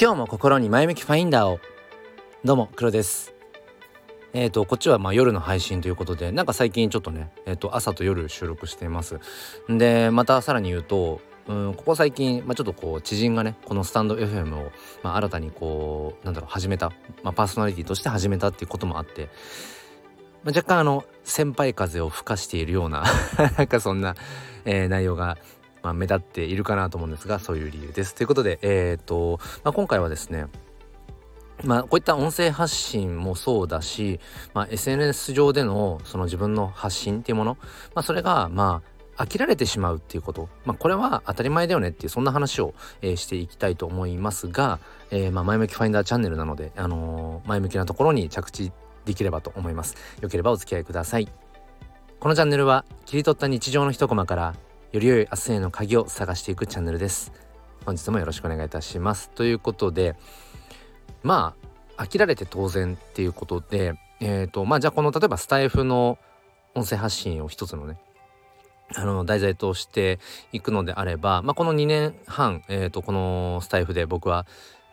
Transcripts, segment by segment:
今日も心に前向きファインダーを。どうも黒です。えっ、ー、とこっちはま夜の配信ということでなんか最近ちょっとねえっ、ー、と朝と夜収録しています。でまたさらに言うとうんここ最近、まあ、ちょっとこう知人がねこのスタンド FM を、まあ、新たにこうなんだろう始めた、まあ、パーソナリティとして始めたっていうこともあって、ま、若干あの先輩風を吹かしているような なんかそんな、えー、内容がまあ、目立っているかなと思うんですがそういう理由です。ということで、えーとまあ、今回はですねまあ、こういった音声発信もそうだし、まあ、SNS 上でのその自分の発信っていうもの、まあ、それがまあ飽きられてしまうっていうこと、まあ、これは当たり前だよねっていうそんな話を、えー、していきたいと思いますが、えー、まあ前向きファインダーチャンネルなので、あのー、前向きなところに着地できればと思います。よければお付き合いください。このチャンネルは切り取った日常の一コマからより良い明日への鍵を探していくチャンネルです本日もよろしくお願いいたしますということでまあ飽きられて当然っていうことでえっ、ー、とまあじゃあこの例えばスタイフの音声発信を一つのねあの題材としていくのであれば、まあ、この2年半、えー、とこのスタイフで僕は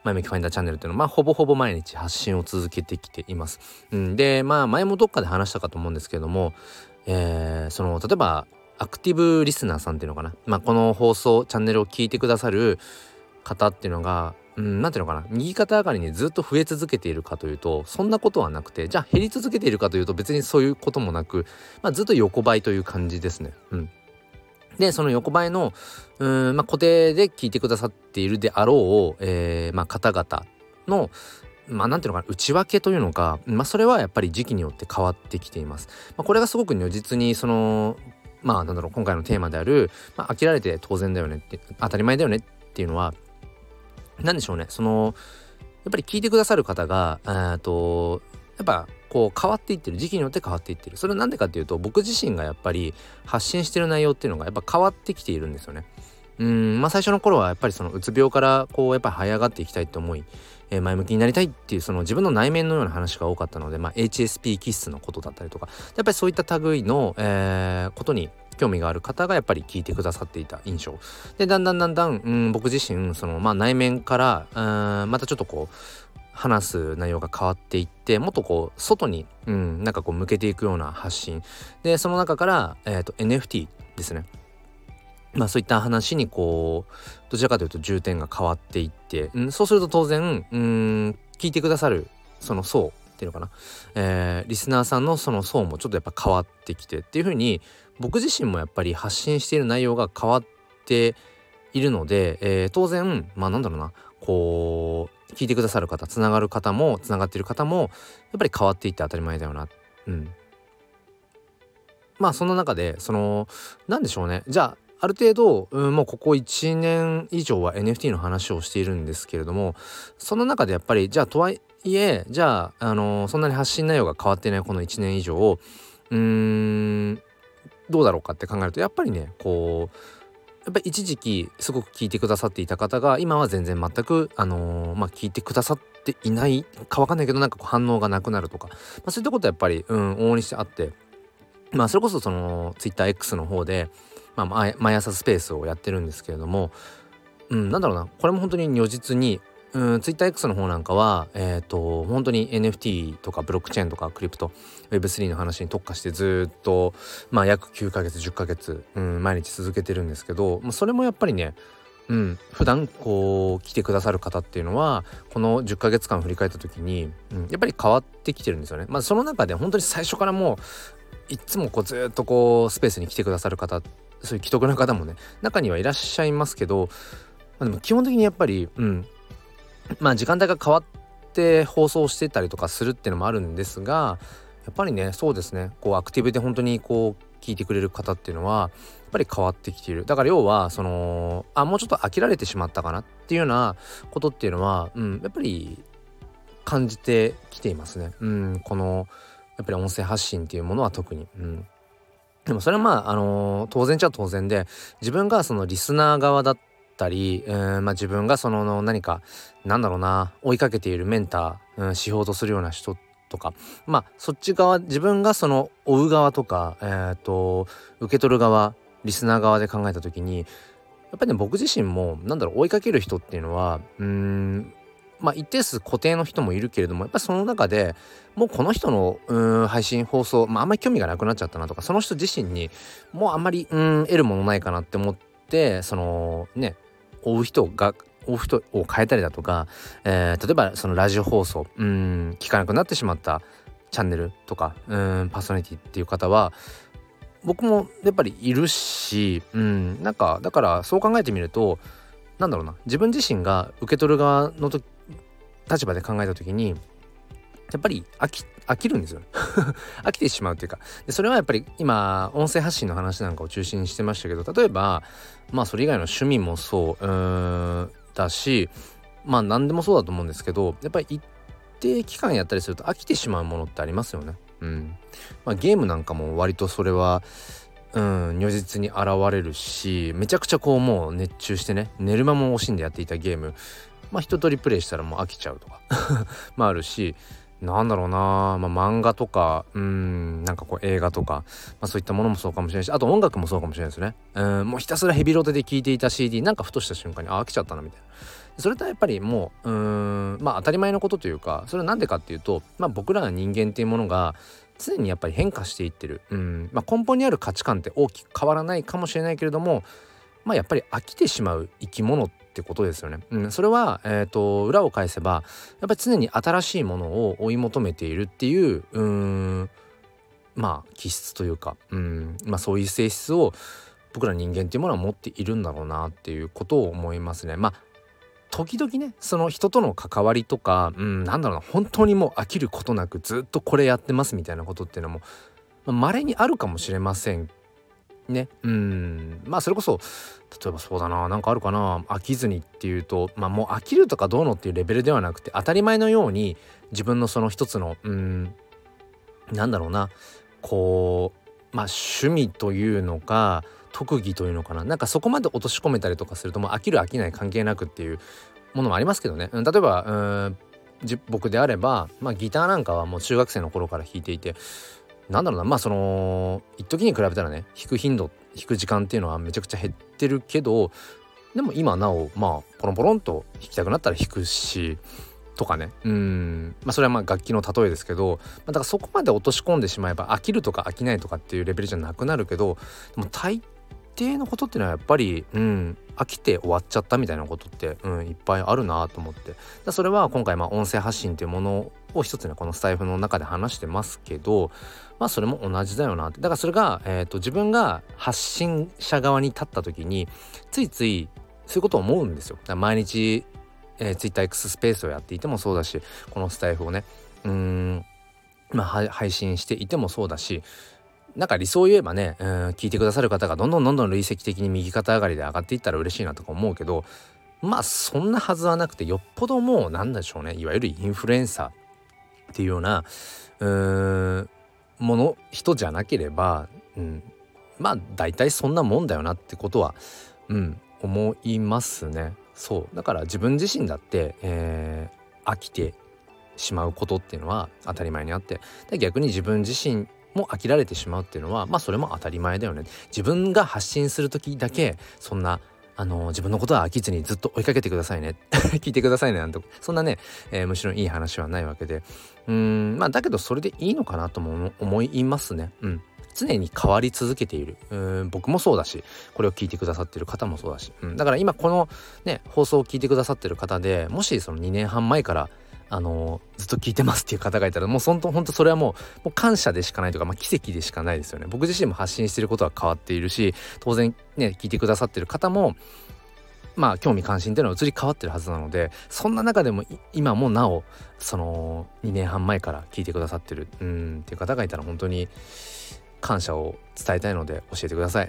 前向きファインダーチャンネルっていうのは、まあ、ほぼほぼ毎日発信を続けてきています。うん、で、まあ、前もどっかで話したかと思うんですけれども、えー、その、例えば、アクティブリスナーさんっていうのかな、まあ、この放送チャンネルを聞いてくださる方っていうのがうん、なんていうのかな？右肩上がりにずっと増え続けているかというとそんなことはなくてじゃあ減り続けているかというと別にそういうこともなく、まあ、ずっと横ばいという感じですね。うん、でその横ばいのうん、まあ、固定で聞いてくださっているであろう、えーまあ、方々のまあ、なんていうのかな？内訳というのか、まあ、それはやっぱり時期によって変わってきています。まあ、これがすごく如実にそのまあなんだろう今回のテーマである、まあ、飽きられて当然だよねって当たり前だよねっていうのは何でしょうねそのやっぱり聞いてくださる方がえとやっぱこう変わっていってる時期によって変わっていってるそれは何でかっていうと僕自身がやっぱり発信してる内容っていうのがやっぱ変わってきているんですよね。うんまあ最初の頃はやっぱりそのうつ病からこうやっぱり這い上がっていきたいと思い、え、前向きになりたいっていうその自分の内面のような話が多かったので、まあ、HSP 気質のことだったりとか。やっぱりそういった類の、えー、ことに興味がある方がやっぱり聞いてくださっていた印象。でだんだんだんだん、うん、僕自身その、まあ、内面からうんまたちょっとこう話す内容が変わっていってもっとこう外に、うん、なんかこう向けていくような発信。でその中から、えーと、NFT ですね。まあそういった話にこうどちらかというと重点が変わっていって、うん、そうすると当然うん聞いてくださるその層っていうのかな、えー、リスナーさんのその層もちょっとやっぱ変わってきてっていう風に僕自身もやっぱり発信している内容が変わっているので、えー、当然まあなんだろうな。こう聞いてくださる方つながる方もつながっている方もやっぱり変わっていって当たり前だよな。うん。まあその中でその何でしょうね。じゃあある程度、うん、もうここ1年以上は NFT の話をしているんですけれどもその中でやっぱりじゃあとはいえじゃあ、あのー、そんなに発信内容が変わってないこの1年以上うーんどうだろうかって考えるとやっぱりねこうやっぱり一時期すごく聞いてくださっていた方が今は全然全くあのー、まあ聞いてくださっていないかわかんないけどなんか反応がなくなるとか、まあ、そういったことはやっぱりうん往々にしてあってまあそれこそその TwitterX の方でまあ、毎朝スペースをやってるんですけれども、うん、なんだろうなこれも本当に如実にうん、TwitterX の方なんかは、え、ー、と、本当に NFT とかブロックチェーンとかクリプト、Web3 の話に特化してずっと、まあ約9ヶ月、10ヶ月、うん、毎日続けてるんですけど、まあ、それもやっぱりね、うん、普段こう来てくださる方っていうのはこの10ヶ月間振り返った時に、うん、やっぱり変わってきてるんですよね。まあその中で本当に最初からもういつもこうずっとこうスペースに来てくださる方そういう既得な方もね中にはいらっしゃいますけど、まあ、でも基本的にやっぱり、うん、まあ時間帯が変わって放送してたりとかするっていうのもあるんですがやっぱりねそうですね。こうアクティブで本当にこう聞いてくれる方っていうのはやっぱり変わってきている。だから要はそのあもうちょっと飽きられてしまったかなっていうようなことっていうのは、うん、やっぱり感じてきていますね。うん、このやっぱり音声発信っていうものは特に。うんでもそれはまあ、あのー、当然ちゃ当然で自分がそのリスナー側だったり、えー、まあ、自分がその何かなんだろうな追いかけているメンター、うん、指標とするような人とかまあそっち側自分がその追う側とか、えーと、受け取る側リスナー側で考えた時にやっぱりね僕自身もなんだろう追いかける人っていうのはうんまあ一定数固定の人もいるけれどもやっぱその中でもうこの人のうん配信放送、まあ、あんまり興味がなくなっちゃったなとかその人自身にもうあんまりうん得るものないかなって思ってそのね追う人が追う人を変えたりだとか、えー、例えばそのラジオ放送うん聞かなくなってしまったチャンネルとかうんパーソナリティっていう方は僕もやっぱりいるし、うん、なんかだからそう考えてみるとなんだろうな自分自身が受け取る側の立場で考えた時にやっぱり飽き飽きるんですよ。飽きてしまうっていうか。でそれはやっぱり今音声発信の話なんかを中心にしてましたけど例えばまあそれ以外の趣味もそううんだしまあ何でもそうだと思うんですけどやっぱり一定期間やったりすると飽きてしまうものってありますよね。うん。まあ、ゲームなんかも割とそれはうん如実に現れるしめちゃくちゃこうもう熱中してね寝る間も惜しんでやっていたゲームまあ一通りプレイしたらもう飽きちゃうとか まああるしなんだろうな、まあ、漫画とかうんなんかこう映画とか、まあ、そういったものもそうかもしれないしあと音楽もそうかもしれないですね。うんもうひたすらヘビロテで聴いていた CD なんかふとした瞬間にあ飽きちゃったなみたいな。それとはやっぱりもううんまあ当たり前のことというかそれは何でかっていうと、まあ、僕らの人間っていうものが常にやっぱり変化していってる。うん、まあ、根本にある価値観って大きく変わらないかもしれないけれどもまあやっぱり飽きてしまう生き物っってことですよね。うん、それは、えーと、裏を返せばやっぱり常に新しいものを追い求めているっていううんまあ気質というかうん、まあ、そういう性質を僕ら人間っていうものは持っているんだろうなっていうことを思いますね。まあ時々ねその人との関わりとか、うん、なんだろうな本当にもう飽きることなくずっとこれやってますみたいなことっていうのもまれ、にあるかもしれませんね。うん。まあそれこそ例えばそうだな何かあるかな飽きずにっていうとまあもう飽きるとかどうのっていうレベルではなくて当たり前のように自分のその一つのうんなんだろうなこうまあ趣味というのか特技というのかな。なんかそこまで落とし込めたりとかするともう飽きる飽きない関係なくっていうものもありますけどね、うん、例えばうん僕であれば、まあ、ギターなんかはもう中学生の頃から弾いていてなんだろうなまあその一時に比べたらね弾く頻度弾く時間っていうのはめちゃくちゃ減ってるけどでも今なおまあポロンポロンと弾きたくなったら弾くしとかね。うん。まあそれはまあ楽器の例えですけど、まあ、だからそこまで落とし込んでしまえば飽きるとか飽きないとかっていうレベルじゃなくなるけどでも大抵のことっていうのはやっぱりうん飽きて終わっちゃったみたいなことって、うん、いっぱいあるなと思ってだそれは今回まあ音声発信っていうものを一つねこのスタイフの中で話してますけどまあそれも同じだよなってだからそれが、えーと、自分が発信者側に立った時についついそういうことを思うんですよ。毎日、えー、TwitterX スペースをやっていてもそうだしこのスタイフをねうんまあ配信していてもそうだしなんか理想を言えばね、うん、聞いてくださる方がどんどんどんどん累積的に右肩上がりで上がっていったら嬉しいなとか思うけどまあそんなはずはなくてよっぽどもうなんでしょうねいわゆるインフルエンサーっていうようなうんもの人じゃなければ、うん、まあ大体そんなもんだよなってことは、うん、思いますね。そうだから自分自身だって、えー、飽きてしまうことっていうのは当たり前にあって逆に自分自身も飽きられてしまうっていうのはまあそれも当たり前だよね。自分が発信する時だけそんなあの自分のことは飽きずにずっと追いかけてくださいね。聞いてくださいねなんて。そんなね、えー、むしろいい話はないわけで。うんまあだけどそれでいいのかなとも思いますね。うん。常に変わり続けている。うん僕もそうだしこれを聞いてくださってる方もそうだし、うん、だから今このね放送を聞いてくださってる方でもしその2年半前からあのずっと聞いてますっていう方がいたらもう本当本当それはもうもう感謝でしかないとか、まあ、奇跡でしかないですよね。僕自身も発信してることは変わっているし当然ね聞いてくださってる方もまあ興味関心っていうのは移り変わってるはずなのでそんな中でも今もなおその2年半前から聞いてくださってるうんっていう方がいたら本当に感謝を伝えたいので教えてください。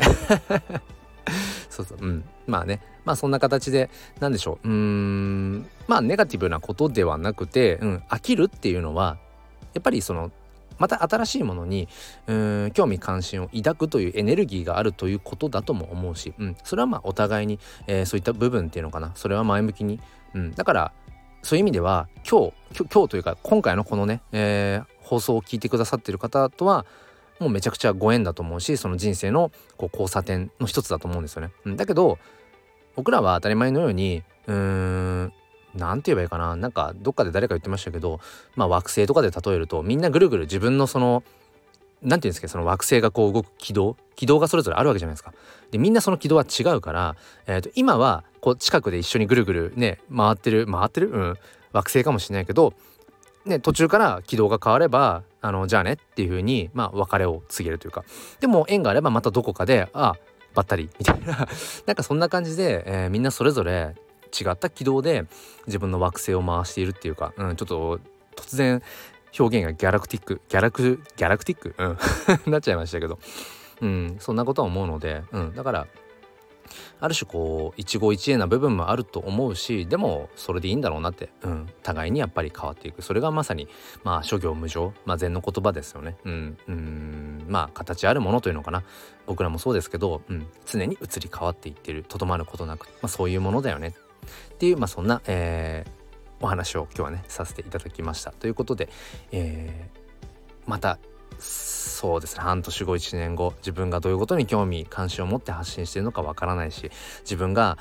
そうそう。うん。まあね。まあそんな形で何でしょう。うん。まあネガティブなことではなくて、うん、飽きるっていうのはやっぱりそのまた新しいものにうん。興味関心を抱くというエネルギーがあるということだとも思うし、うん、それはまあお互いに、えー、そういった部分っていうのかな。それは前向きに、うん、だからそういう意味では今日今日というか今回のこのね、えー、放送を聞いてくださってる方とはもうめちゃくちゃご縁だと思うしその人生のこう交差点の一つだと思うんですよね。うん、だけど僕らは当たり前のようにうーん何て言えばいいかななんかどっかで誰か言ってましたけどまあ惑星とかで例えるとみんなぐるぐる自分のその何て言うんですかその惑星がこう動く軌道軌道がそれぞれあるわけじゃないですか。でみんなその軌道は違うから、えー、と今はこう近くで一緒にぐるぐるね回ってる回ってるうん惑星かもしれないけど、ね、途中から軌道が変わればあのじゃあねっていう風にまあ別れを告げるというか。でも縁があればまたどこかでああばったりみたいな。なんかそんな感じで、えー、みんなそれぞれ違った軌道で自分の惑星を回しているっていうか、うん、ちょっと突然表現がギャラクティックギャラクギャラクティック？うん。なっちゃいましたけど。うんそんなことは思うので、うん、だからある種こう一期一会な部分もあると思うしでもそれでいいんだろうなって、うん、互いにやっぱり変わっていく。それがまさにまあ諸行無常、まあ、禅の言葉ですよね。うん、うん。まあ形あるものというのかな。僕らもそうですけど、うん、常に移り変わっていってる。とどまることなく、まあ、そういうものだよね。っていう、まあ、そんな、えー、お話を今日はねさせていただきました。ということで、えー、またそうですね半年後1年後自分がどういうことに興味関心を持って発信してるのかわからないし自分が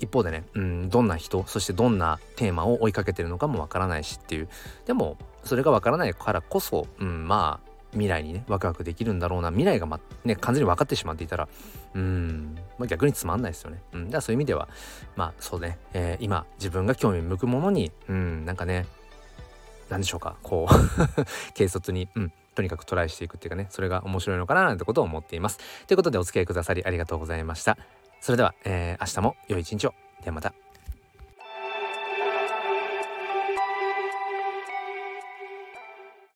一方でね、うん、どんな人そしてどんなテーマを追いかけてるのかもわからないしっていうでもそれがわからないからこそ、うん、まあ未来にねワクワクできるんだろうな未来が、ま、ね完全に分かってしまっていたらうん、まあ、逆につまんないですよね。うん、だからそういう意味ではまあそうね、えー、今自分が興味向くものにうんなんかね何でしょうかこう 軽率に、うん、とにかくトライしていくっていうかねそれが面白いのかななんてことを思っています。ということでお付き合いくださりありがとうございました。それでは、えー、明日も良い一日を。ではまた。